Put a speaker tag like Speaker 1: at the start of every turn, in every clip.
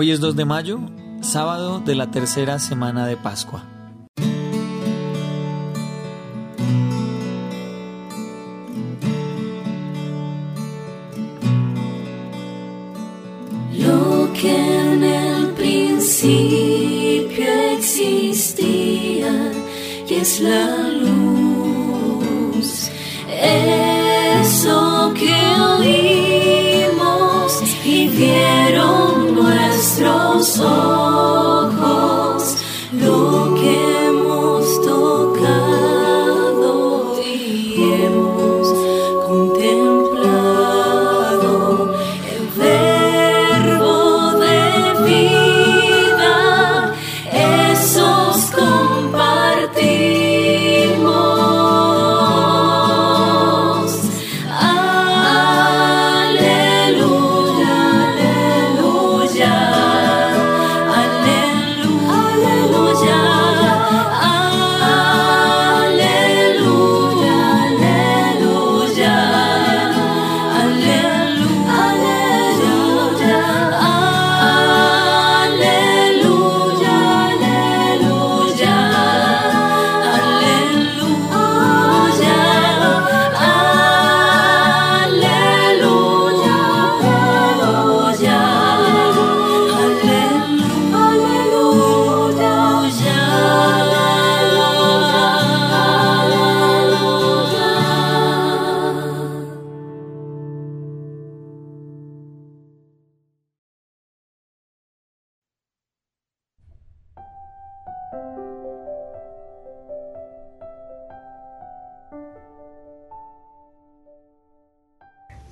Speaker 1: Hoy es 2 de mayo, sábado de la tercera semana de Pascua.
Speaker 2: Lo que en el principio existía es la soul.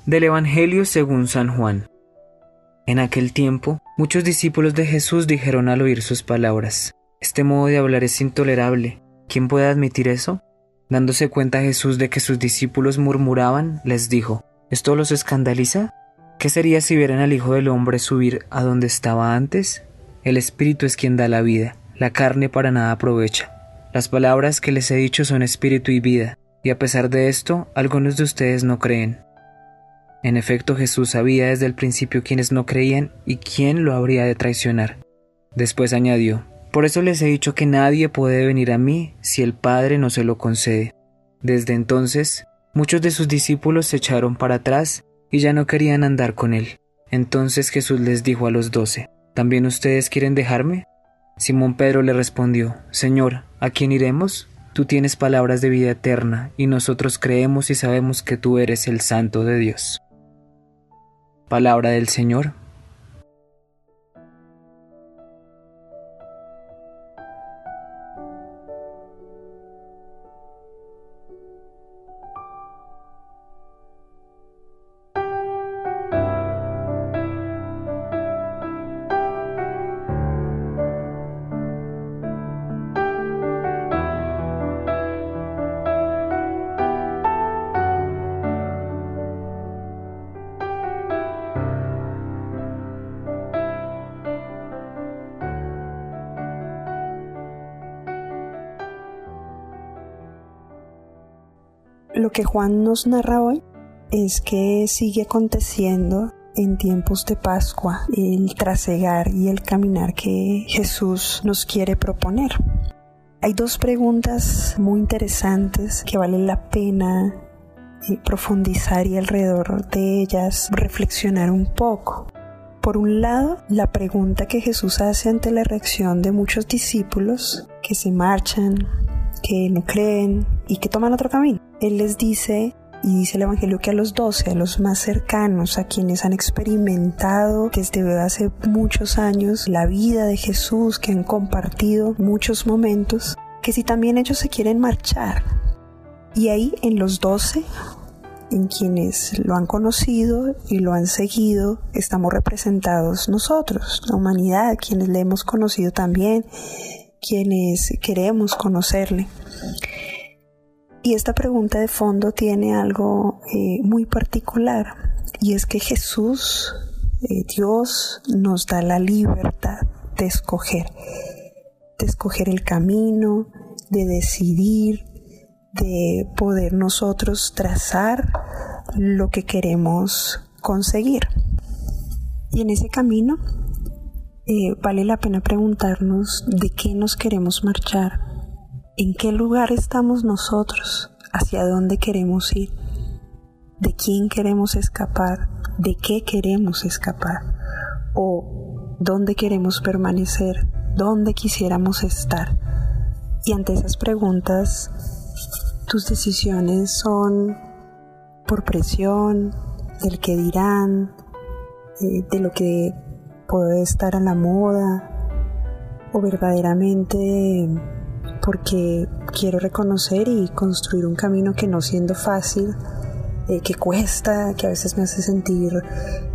Speaker 3: Del Evangelio según San Juan. En aquel tiempo, muchos discípulos de Jesús dijeron al oír sus palabras, Este modo de hablar es intolerable. ¿Quién puede admitir eso? Dándose cuenta Jesús de que sus discípulos murmuraban, les dijo, ¿Esto los escandaliza? ¿Qué sería si vieran al Hijo del Hombre subir a donde estaba antes? El Espíritu es quien da la vida, la carne para nada aprovecha. Las palabras que les he dicho son espíritu y vida, y a pesar de esto, algunos de ustedes no creen. En efecto, Jesús sabía desde el principio quiénes no creían y quién lo habría de traicionar. Después añadió, Por eso les he dicho que nadie puede venir a mí si el Padre no se lo concede. Desde entonces, muchos de sus discípulos se echaron para atrás y ya no querían andar con él. Entonces Jesús les dijo a los doce, ¿También ustedes quieren dejarme? Simón Pedro le respondió, Señor, ¿a quién iremos? Tú tienes palabras de vida eterna, y nosotros creemos y sabemos que tú eres el Santo de Dios. Palabra del Señor.
Speaker 4: Lo que Juan nos narra hoy es que sigue aconteciendo en tiempos de Pascua el trasegar y el caminar que Jesús nos quiere proponer. Hay dos preguntas muy interesantes que vale la pena eh, profundizar y alrededor de ellas reflexionar un poco. Por un lado, la pregunta que Jesús hace ante la reacción de muchos discípulos que se marchan, que no creen y que toman otro camino. Él les dice, y dice el Evangelio que a los doce, a los más cercanos, a quienes han experimentado desde hace muchos años la vida de Jesús, que han compartido muchos momentos, que si también ellos se quieren marchar. Y ahí en los doce, en quienes lo han conocido y lo han seguido, estamos representados nosotros, la humanidad, quienes le hemos conocido también, quienes queremos conocerle. Y esta pregunta de fondo tiene algo eh, muy particular y es que Jesús, eh, Dios, nos da la libertad de escoger, de escoger el camino, de decidir, de poder nosotros trazar lo que queremos conseguir. Y en ese camino eh, vale la pena preguntarnos de qué nos queremos marchar, en qué lugar estamos nosotros, hacia dónde queremos ir, de quién queremos escapar, de qué queremos escapar, o dónde queremos permanecer, dónde quisiéramos estar. Y ante esas preguntas, tus decisiones son por presión, del que dirán, eh, de lo que puede estar a la moda, o verdaderamente porque quiero reconocer y construir un camino que no siendo fácil, eh, que cuesta, que a veces me hace sentir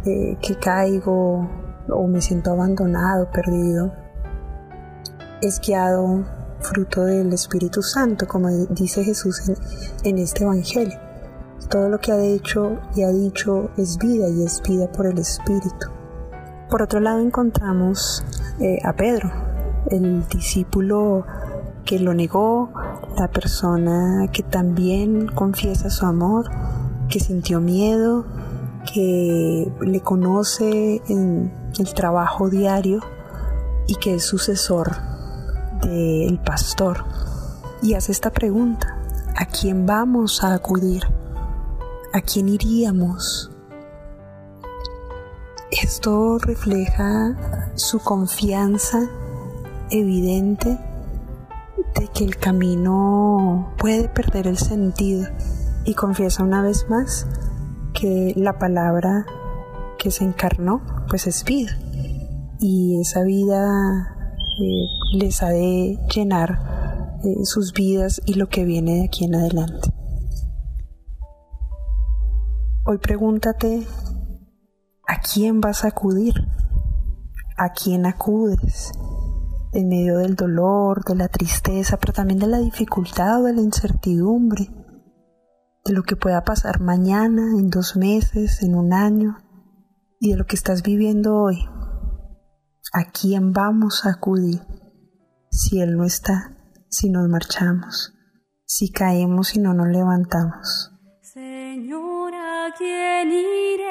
Speaker 4: eh, que caigo o me siento abandonado, perdido, es guiado fruto del Espíritu Santo, como dice Jesús en, este Evangelio. Todo lo que ha hecho y ha dicho es vida y es vida por el Espíritu. Por otro lado encontramos eh, a Pedro, el discípulo que lo negó, la persona que también confiesa su amor, que sintió miedo, que le conoce en el trabajo diario y que es sucesor del pastor. Y hace esta pregunta, ¿a quién vamos a acudir? ¿A quién iríamos? Esto refleja su confianza evidente de que el camino puede perder el sentido y confiesa una vez más que la palabra que se encarnó pues es vida y esa vida eh, les ha de llenar eh, sus vidas y lo que viene de aquí en adelante. Hoy pregúntate, ¿a quién vas a acudir? ¿A quién acudes? En medio del dolor, de la tristeza, pero también de la dificultad o de la incertidumbre, de lo que pueda pasar mañana, en dos meses, en un año, y de lo que estás viviendo hoy. ¿A quién vamos a acudir si Él no está, si nos marchamos, si caemos y no nos levantamos?
Speaker 2: Señor, ¿a quién iremos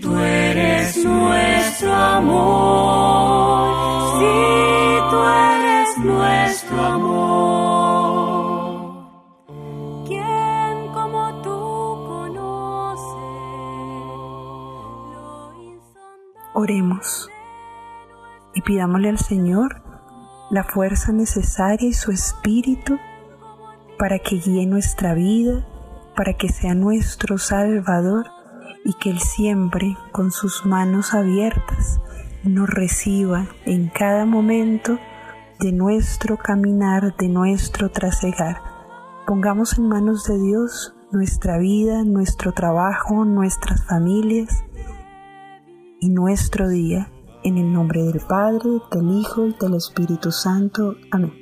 Speaker 2: Tú eres nuestro amor, si tú eres nuestro amor. ¿Quién como tú conoce?
Speaker 4: Oremos y pidámosle al Señor la fuerza necesaria y su espíritu para que guíe nuestra vida, para que sea nuestro Salvador y que Él siempre, con sus manos abiertas, nos reciba en cada momento de nuestro caminar, de nuestro trasegar. Pongamos en manos de Dios nuestra vida, nuestro trabajo, nuestras familias y nuestro día en el nombre del Padre, del Hijo y del Espíritu Santo. Amén.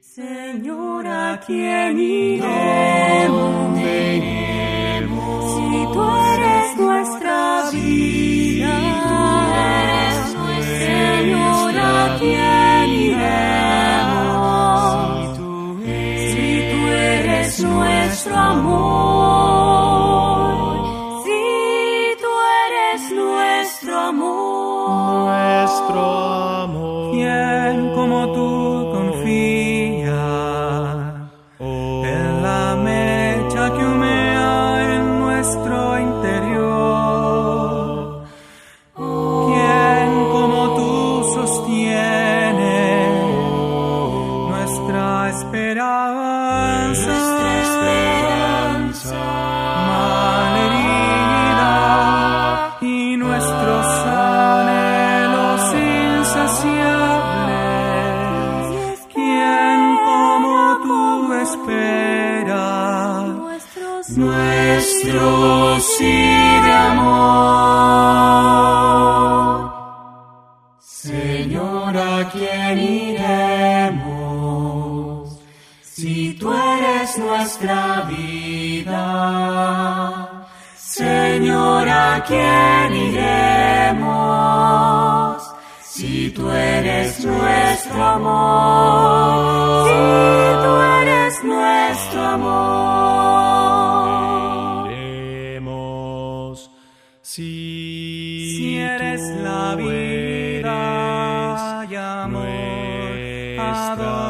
Speaker 2: Señor, ¿a quién iremos? Si así de amor. Señor, ¿a quién iremos si tú eres nuestra vida? Señor, ¿a quién iremos si tú eres nuestro amor? Si tú eres nuestro amor. amor. Ador